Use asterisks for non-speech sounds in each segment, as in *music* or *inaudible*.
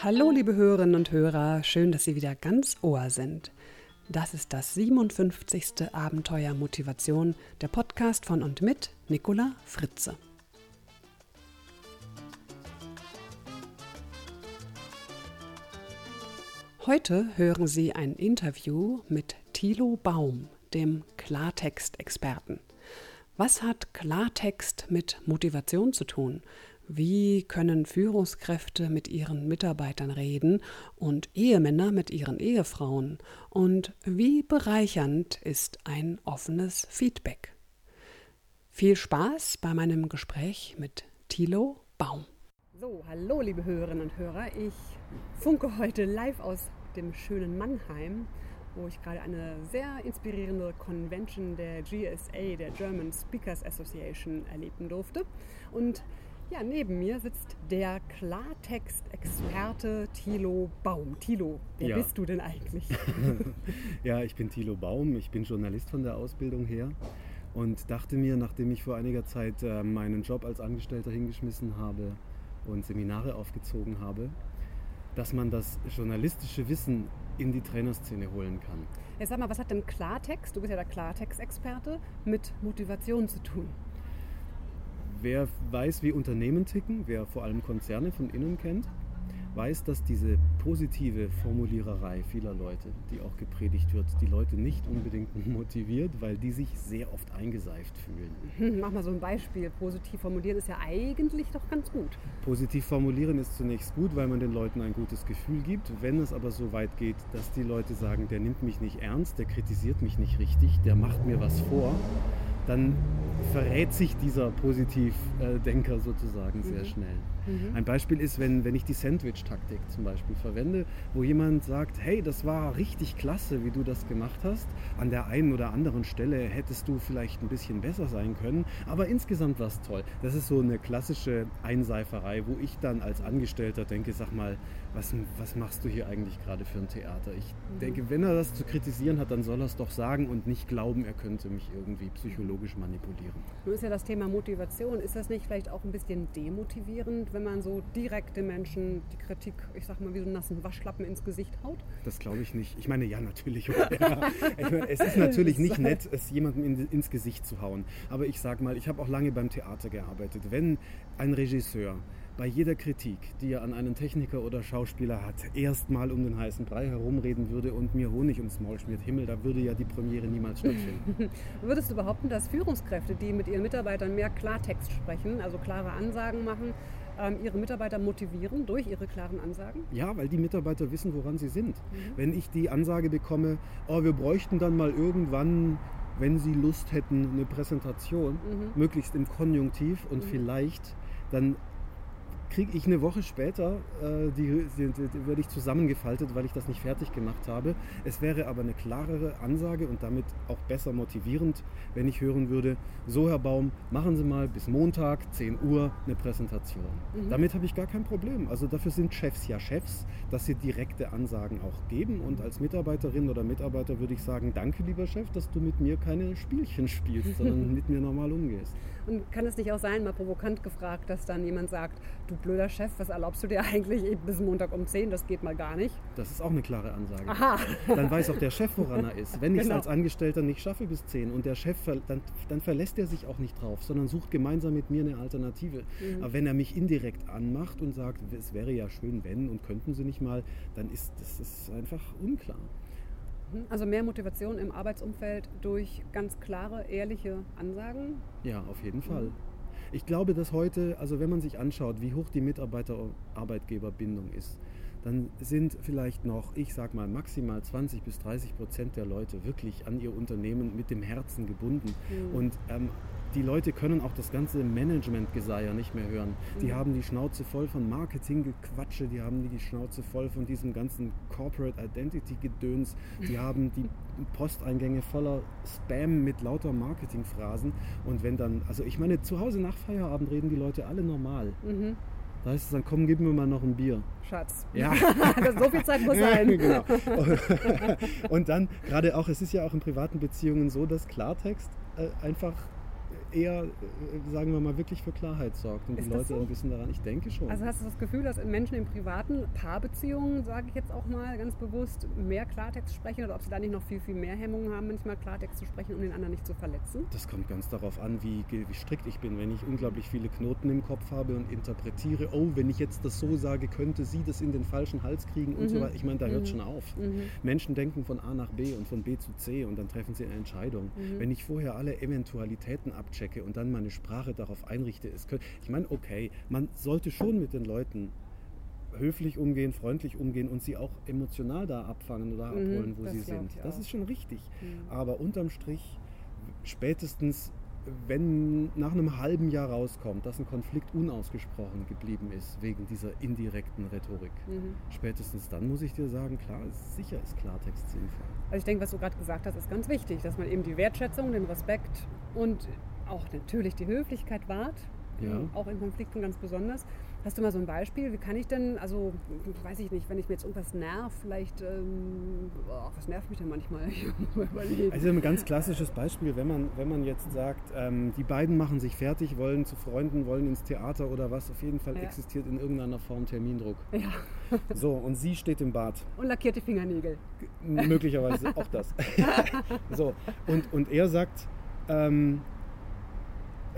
Hallo, liebe Hörerinnen und Hörer, schön, dass Sie wieder ganz Ohr sind. Das ist das 57. Abenteuer Motivation, der Podcast von und mit Nicola Fritze. Heute hören Sie ein Interview mit Thilo Baum, dem Klartext-Experten. Was hat Klartext mit Motivation zu tun? Wie können Führungskräfte mit ihren Mitarbeitern reden und Ehemänner mit ihren Ehefrauen? Und wie bereichernd ist ein offenes Feedback? Viel Spaß bei meinem Gespräch mit Thilo Baum. So, hallo liebe Hörerinnen und Hörer. Ich funke heute live aus dem schönen Mannheim, wo ich gerade eine sehr inspirierende Convention der GSA, der German Speakers Association, erleben durfte. Und ja, neben mir sitzt der Klartext-Experte Thilo Baum. Thilo, wer ja. bist du denn eigentlich? *laughs* ja, ich bin Thilo Baum. Ich bin Journalist von der Ausbildung her und dachte mir, nachdem ich vor einiger Zeit äh, meinen Job als Angestellter hingeschmissen habe und Seminare aufgezogen habe, dass man das journalistische Wissen in die Trainerszene holen kann. Jetzt sag mal, was hat denn Klartext, du bist ja der Klartext-Experte, mit Motivation zu tun? Wer weiß, wie Unternehmen ticken, wer vor allem Konzerne von innen kennt, weiß, dass diese positive Formuliererei vieler Leute, die auch gepredigt wird, die Leute nicht unbedingt *laughs* motiviert, weil die sich sehr oft eingeseift fühlen. Hm, mach mal so ein Beispiel. Positiv formulieren ist ja eigentlich doch ganz gut. Positiv formulieren ist zunächst gut, weil man den Leuten ein gutes Gefühl gibt. Wenn es aber so weit geht, dass die Leute sagen, der nimmt mich nicht ernst, der kritisiert mich nicht richtig, der macht mir was vor, dann verrät sich dieser Positivdenker sozusagen sehr mhm. schnell. Mhm. Ein Beispiel ist, wenn, wenn ich die Sandwich-Taktik zum Beispiel verwende, wo jemand sagt, hey, das war richtig klasse, wie du das gemacht hast. An der einen oder anderen Stelle hättest du vielleicht ein bisschen besser sein können, aber insgesamt war es toll. Das ist so eine klassische Einseiferei, wo ich dann als Angestellter denke, sag mal, was, was machst du hier eigentlich gerade für ein Theater? Ich mhm. denke, wenn er das zu kritisieren hat, dann soll er es doch sagen und nicht glauben, er könnte mich irgendwie psychologisch manipulieren. Nun ist ja das Thema Motivation. Ist das nicht vielleicht auch ein bisschen demotivierend, wenn man so direkt den Menschen die Kritik, ich sag mal, wie so einen nassen Waschlappen ins Gesicht haut? Das glaube ich nicht. Ich meine, ja, natürlich. *laughs* Ich meine, es ist *laughs* natürlich nicht nett, es jemandem in, ins Gesicht zu hauen. Aber ich sag mal, ich habe auch lange beim Theater gearbeitet. Wenn ein Regisseur bei jeder Kritik, die er an einen Techniker oder Schauspieler hat, erstmal um den heißen Brei herumreden würde und mir Honig ums Maul schmiert, Himmel, da würde ja die Premiere niemals stattfinden. *laughs* Würdest du behaupten, dass Führungskräfte, die mit ihren Mitarbeitern mehr Klartext sprechen, also klare Ansagen machen, ähm, ihre Mitarbeiter motivieren durch ihre klaren Ansagen? Ja, weil die Mitarbeiter wissen, woran sie sind. Mhm. Wenn ich die Ansage bekomme, oh, wir bräuchten dann mal irgendwann wenn Sie Lust hätten, eine Präsentation, mhm. möglichst im Konjunktiv und mhm. vielleicht, dann kriege ich eine Woche später, äh, die, die, die, werde ich zusammengefaltet, weil ich das nicht fertig gemacht habe. Es wäre aber eine klarere Ansage und damit auch besser motivierend, wenn ich hören würde, so Herr Baum, machen Sie mal bis Montag, 10 Uhr, eine Präsentation. Mhm. Damit habe ich gar kein Problem. Also dafür sind Chefs ja Chefs, dass sie direkte Ansagen auch geben. Und als Mitarbeiterin oder Mitarbeiter würde ich sagen, danke lieber Chef, dass du mit mir keine Spielchen spielst, sondern *laughs* mit mir normal umgehst. Und kann es nicht auch sein, mal provokant gefragt, dass dann jemand sagt, du blöder Chef, was erlaubst du dir *laughs* eigentlich bis Montag um 10? Das geht mal gar nicht. Das ist auch eine klare Ansage. Aha. Dann weiß auch der Chef, woran er ist. Wenn ich es genau. als Angestellter nicht schaffe bis 10 und der Chef, dann, dann verlässt er sich auch nicht drauf, sondern sucht gemeinsam mit mir eine Alternative. Mhm. Aber wenn er mich indirekt anmacht und sagt, es wäre ja schön, wenn und könnten Sie nicht mal, dann ist das ist einfach unklar. Mhm. Also mehr Motivation im Arbeitsumfeld durch ganz klare, ehrliche Ansagen? Ja, auf jeden Fall. Ich glaube, dass heute, also wenn man sich anschaut, wie hoch die Mitarbeiter-Arbeitgeber-Bindung ist, dann sind vielleicht noch, ich sag mal, maximal 20 bis 30 Prozent der Leute wirklich an ihr Unternehmen mit dem Herzen gebunden. Mhm. Und ähm, die Leute können auch das ganze Management-Geseier nicht mehr hören. Die mhm. haben die Schnauze voll von Marketing-Gequatsche, die haben die Schnauze voll von diesem ganzen Corporate Identity-Gedöns, die haben die Posteingänge voller Spam mit lauter Marketing-Phrasen. Und wenn dann, also ich meine, zu Hause nach Feierabend reden die Leute alle normal. Mhm. Da heißt es dann, komm, gib mir mal noch ein Bier. Schatz. Ja. *laughs* so viel Zeit muss sein. genau. *laughs* Und dann, gerade auch, es ist ja auch in privaten Beziehungen so, dass Klartext äh, einfach eher, äh, sagen wir mal, wirklich für Klarheit sorgt und Ist die Leute so? ein bisschen daran. Ich denke schon. Also hast du das Gefühl, dass Menschen in privaten Paarbeziehungen, sage ich jetzt auch mal ganz bewusst, mehr Klartext sprechen oder ob sie da nicht noch viel, viel mehr Hemmungen haben, manchmal Klartext zu sprechen, um den anderen nicht zu verletzen? Das kommt ganz darauf an, wie, wie strikt ich bin. Wenn ich unglaublich viele Knoten im Kopf habe und interpretiere, oh, wenn ich jetzt das so sage, könnte sie das in den falschen Hals kriegen und so weiter. Ich meine, da hört schon auf. Menschen denken von A nach B und von B zu C und dann treffen sie eine Entscheidung. Wenn ich vorher alle Eventualitäten abchecke und dann meine Sprache darauf einrichte, es könnte, ich meine, okay, man sollte schon mit den Leuten höflich umgehen, freundlich umgehen und sie auch emotional da abfangen oder abholen, wo sie sind. Das ist schon richtig. Aber unterm Strich, spätestens wenn nach einem halben Jahr rauskommt, dass ein Konflikt unausgesprochen geblieben ist wegen dieser indirekten Rhetorik, Mhm. spätestens dann muss ich dir sagen, klar, sicher ist Klartext sinnvoll. Also ich denke, was du gerade gesagt hast, ist ganz wichtig, dass man eben die Wertschätzung, den Respekt und auch natürlich die Höflichkeit wahrt. Ja. Auch in Konflikten ganz besonders. Hast du mal so ein Beispiel? Wie kann ich denn, also weiß ich nicht, wenn ich mir jetzt irgendwas nerv, vielleicht, ähm, oh, was nervt mich denn manchmal? *laughs* Also ein ganz klassisches Beispiel, wenn man, wenn man jetzt sagt, ähm, die beiden machen sich fertig, wollen zu Freunden, wollen ins Theater oder was, auf jeden Fall Ja. existiert in irgendeiner Form Termindruck. ja. *laughs* So, und sie steht im Bad. Und lackierte Fingernägel. Möglicherweise auch das. *laughs* so, und, und er sagt, ähm,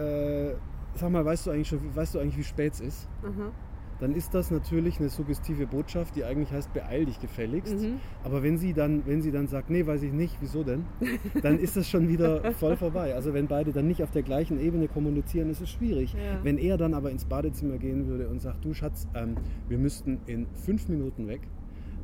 äh, sag mal, weißt du eigentlich schon, weißt du eigentlich, wie spät es ist? Aha. Dann ist das natürlich eine suggestive Botschaft, die eigentlich heißt, beeil dich gefälligst. Mhm. Aber wenn sie, dann, wenn sie dann sagt, nee, weiß ich nicht, wieso denn? *laughs* Dann ist das schon wieder voll vorbei. Also wenn beide dann nicht auf der gleichen Ebene kommunizieren, ist es schwierig. Ja. Wenn er dann aber ins Badezimmer gehen würde und sagt, du Schatz, ähm, wir müssten in fünf Minuten weg,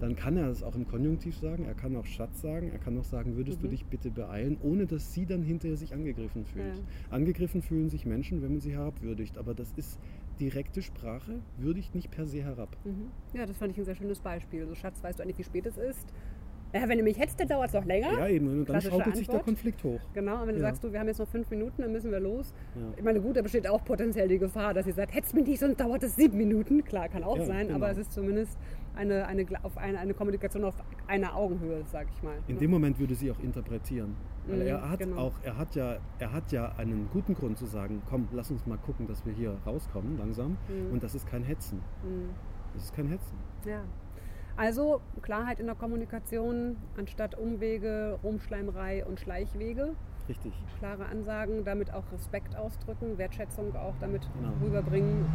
dann kann er das auch im Konjunktiv sagen, er kann auch Schatz sagen, er kann auch sagen, würdest du dich bitte beeilen, ohne dass sie dann hinterher sich angegriffen fühlt. Ja. Angegriffen fühlen sich Menschen, wenn man sie herabwürdigt, aber das ist direkte Sprache, würdigt nicht per se herab. Mhm. Ja, das fand ich ein sehr schönes Beispiel. So, Schatz, weißt du eigentlich, wie spät es ist? Ja, wenn du mich hetzt, dann dauert es noch länger. Ja, eben, und dann schaukelt sich der. Konflikt hoch. Genau, und wenn du Ja. sagst, du, wir haben jetzt noch fünf Minuten, dann müssen wir los. Ja. Ich meine, gut, da besteht auch potenziell die Gefahr, dass sie sagt, hetzt mich nicht, sonst dauert es sieben Minuten. Klar, kann auch Ja, sein, genau. aber es ist zumindest eine, eine, auf eine, eine Kommunikation auf einer Augenhöhe, sag ich mal. In dem Moment würde sie auch interpretieren. Weil Mhm, er hat genau. auch, er hat ja, er hat ja einen guten Grund zu sagen, komm, lass uns mal gucken, dass wir hier rauskommen langsam. Mhm. Und das ist kein Hetzen. Das ist kein Hetzen. Ja. Also Klarheit in der Kommunikation anstatt Umwege, Rumschleimerei und Schleichwege. Richtig. Klare Ansagen, damit auch Respekt ausdrücken, Wertschätzung auch damit Genau. rüberbringen.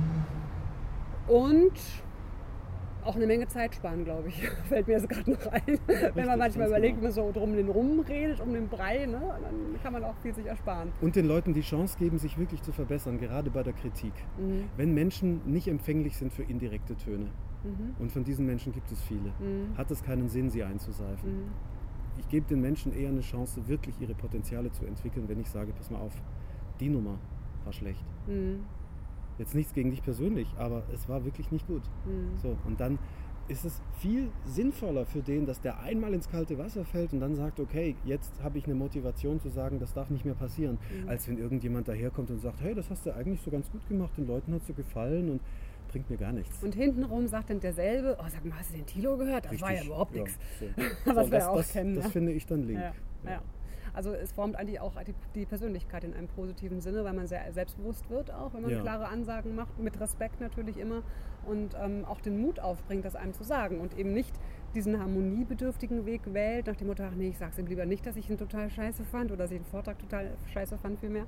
Und auch eine Menge Zeit sparen, glaube ich. *laughs* Fällt mir jetzt gerade noch ein. Wenn man manchmal überlegt, genau. man so drum den Rum redet, um den Brei, ne? dann kann man auch viel sich ersparen. Und den Leuten die Chance geben, sich wirklich zu verbessern, gerade bei der Kritik. Mhm. Wenn Menschen nicht empfänglich sind für indirekte Töne, und von diesen Menschen gibt es viele, Mhm. hat es keinen Sinn, sie einzuseifen. Ich gebe den Menschen eher eine Chance, wirklich ihre Potenziale zu entwickeln, wenn ich sage, pass mal auf, die Nummer war schlecht. Mhm. Jetzt nichts gegen dich persönlich, aber es war wirklich nicht gut. Mhm. So, und dann ist es viel sinnvoller für den, dass der einmal ins kalte Wasser fällt und dann sagt, okay, jetzt habe ich eine Motivation zu sagen, das darf nicht mehr passieren, Mhm. als wenn irgendjemand daherkommt und sagt, hey, das hast du eigentlich so ganz gut gemacht, den Leuten hat es so gefallen und bringt mir gar nichts. Und hintenrum sagt dann derselbe, oh sag mal, hast du den Tilo gehört? Das war ja Richtig. überhaupt nichts. so. *laughs* Was So, wir das, auch das, kennen, Das ja. finde ich dann link. Ja, ja. Also es formt eigentlich auch die, die Persönlichkeit in einem positiven Sinne, weil man sehr selbstbewusst wird auch, wenn man Ja. klare Ansagen macht, mit Respekt natürlich immer und ähm, auch den Mut aufbringt, das einem zu sagen und eben nicht diesen harmoniebedürftigen Weg wählt, nach dem Motto, ach nee, ich sag's ihm lieber nicht, dass ich ihn total scheiße fand oder dass ich den Vortrag total scheiße fand vielmehr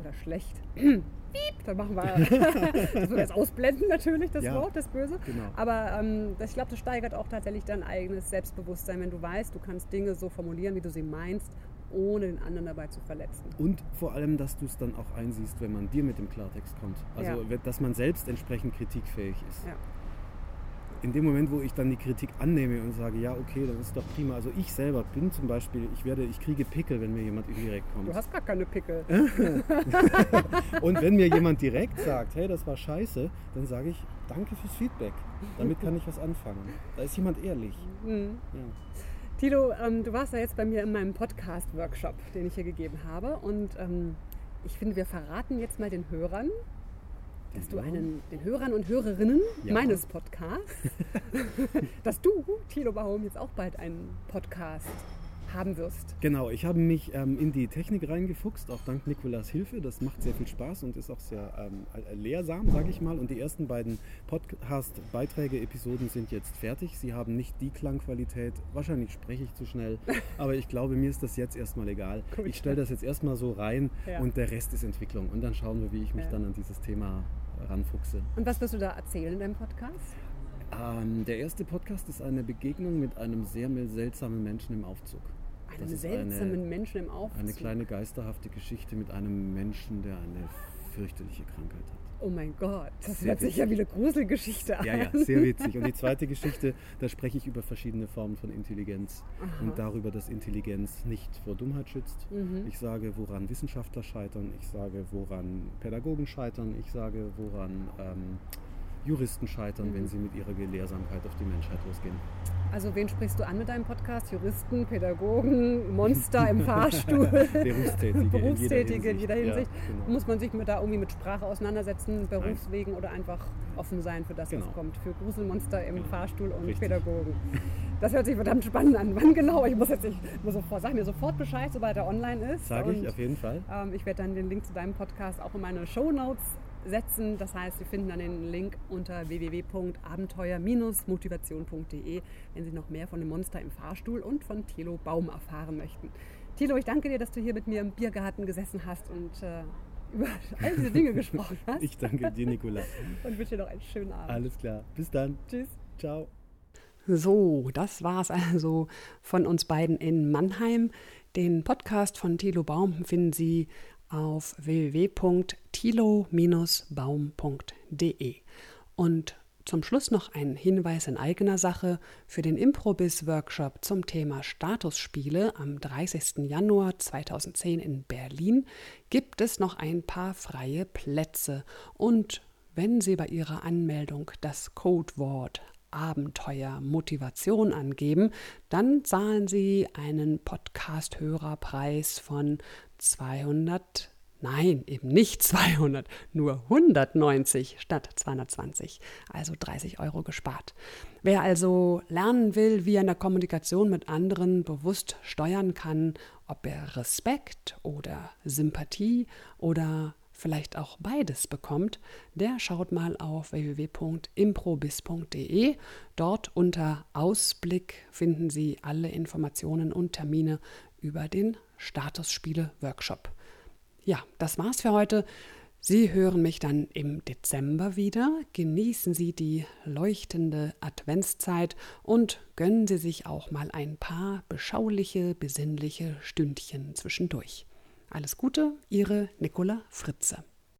oder schlecht. *clears throat* Piep, dann machen wir *laughs* das jetzt ausblenden natürlich, das Ja, Wort, das Böse. genau. Aber ähm, das, ich glaube, das steigert auch tatsächlich dein eigenes Selbstbewusstsein, wenn du weißt, du kannst Dinge so formulieren, wie du sie meinst, ohne den anderen dabei zu verletzen. Und vor allem, dass du es dann auch einsiehst, wenn man dir mit dem Klartext kommt. Also, Ja. dass man selbst entsprechend kritikfähig ist. Ja. In dem Moment, wo ich dann die Kritik annehme und sage, ja, okay, dann ist doch prima. Also ich selber bin zum Beispiel, ich werde, ich kriege Pickel, wenn mir jemand indirekt kommt. Du hast gar keine Pickel. *laughs* Und wenn mir jemand direkt sagt, hey, das war scheiße, dann sage ich, danke fürs Feedback. Damit kann ich was anfangen. Da ist jemand ehrlich. Mhm. Ja. Tilo, ähm, du warst ja jetzt bei mir in meinem Podcast-Workshop, den ich hier gegeben habe. Und ähm, ich finde, wir verraten jetzt mal den Hörern, dass du einen, den Hörern und Hörerinnen Ja. meines Podcasts, *laughs* dass du, Tilo Baum, jetzt auch bald einen Podcast haben wirst. Genau, ich habe mich ähm, in die Technik reingefuchst, auch dank Nikolas Hilfe. Das macht sehr viel Spaß und ist auch sehr ähm, lehrsam, sage ich mal. Und die ersten beiden Podcast-Beiträge, Episoden sind jetzt fertig. Sie haben nicht die Klangqualität. Wahrscheinlich spreche ich zu schnell, *laughs* aber ich glaube, mir ist das jetzt erstmal egal. Gut. Ich stelle das jetzt erstmal so rein ja. und der Rest ist Entwicklung. Und dann schauen wir, wie ich mich ja. dann an dieses Thema ranfuchse. Und was wirst du da erzählen in deinem Podcast? Ähm, der erste Podcast ist eine Begegnung mit einem sehr seltsamen Menschen im Aufzug. Einem seltsamen eine, Menschen im Aufzug? Eine kleine geisterhafte Geschichte mit einem Menschen, der eine fürchterliche Krankheit hat. Oh mein Gott, das sehr hört sich ja wie eine Gruselgeschichte an. Ja, ja, sehr witzig. *laughs* Und die zweite Geschichte, da spreche ich über verschiedene Formen von Intelligenz Aha. und darüber, dass Intelligenz nicht vor Dummheit schützt. Mhm. Ich sage, woran Wissenschaftler scheitern. Ich sage, woran Pädagogen scheitern. Ich sage, woran ähm, Juristen scheitern, mhm. wenn sie mit ihrer Gelehrsamkeit auf die Menschheit losgehen. Also wen sprichst du an mit deinem Podcast? Juristen, Pädagogen, Monster im Fahrstuhl? Berufstätige. *laughs* Berufstätige in jeder Hinsicht. Ja, genau. Muss man sich mit, da irgendwie mit Sprache auseinandersetzen, Berufswegen Nein. oder einfach offen sein für das, genau. was kommt? Für Gruselmonster im genau. Fahrstuhl und Richtig. Pädagogen. Das hört sich verdammt spannend an. Wann genau? Ich muss jetzt ich muss sofort, sag mir sofort Bescheid, sobald er online ist. Sage ich auf jeden Fall. Ähm, ich werde dann den Link zu deinem Podcast auch in meine Show Notes setzen. Das heißt, Sie finden dann den Link unter www.abenteuer-motivation.de, wenn Sie noch mehr von dem Monster im Fahrstuhl und von Thilo Baum erfahren möchten. Thilo, ich danke dir, dass du hier mit mir im Biergarten gesessen hast und äh, über all diese Dinge gesprochen *laughs* hast. Ich danke dir, Nicola. und wünsche dir noch einen schönen Abend. Alles klar. Bis dann. Tschüss. Ciao. So, das war es also von uns beiden in Mannheim. Den Podcast von Thilo Baum finden Sie auf www.tilo-baum.de. Und zum Schluss noch ein Hinweis in eigener Sache für den Improbis-Workshop zum Thema Statusspiele am 30. Januar 2010 in Berlin gibt es noch ein paar freie Plätze. Und wenn Sie bei Ihrer Anmeldung das Codewort Abenteuer Motivation angeben, dann zahlen Sie einen Podcast-Hörerpreis von 200 Nein, eben nicht *laughs* 200, nur 190 statt 220, also 30 Euro gespart. Wer also lernen will, wie er in der Kommunikation mit anderen bewusst steuern kann, ob er Respekt oder Sympathie oder vielleicht auch beides bekommt, der schaut mal auf www.improbis.de. Dort unter Ausblick finden Sie alle Informationen und Termine über den Statusspiele-Workshop. Ja, das war's für heute. Sie hören mich dann im Dezember wieder. Genießen Sie die leuchtende Adventszeit und gönnen Sie sich auch mal ein paar beschauliche, besinnliche Stündchen zwischendurch. Alles Gute, Ihre Nicola Fritze.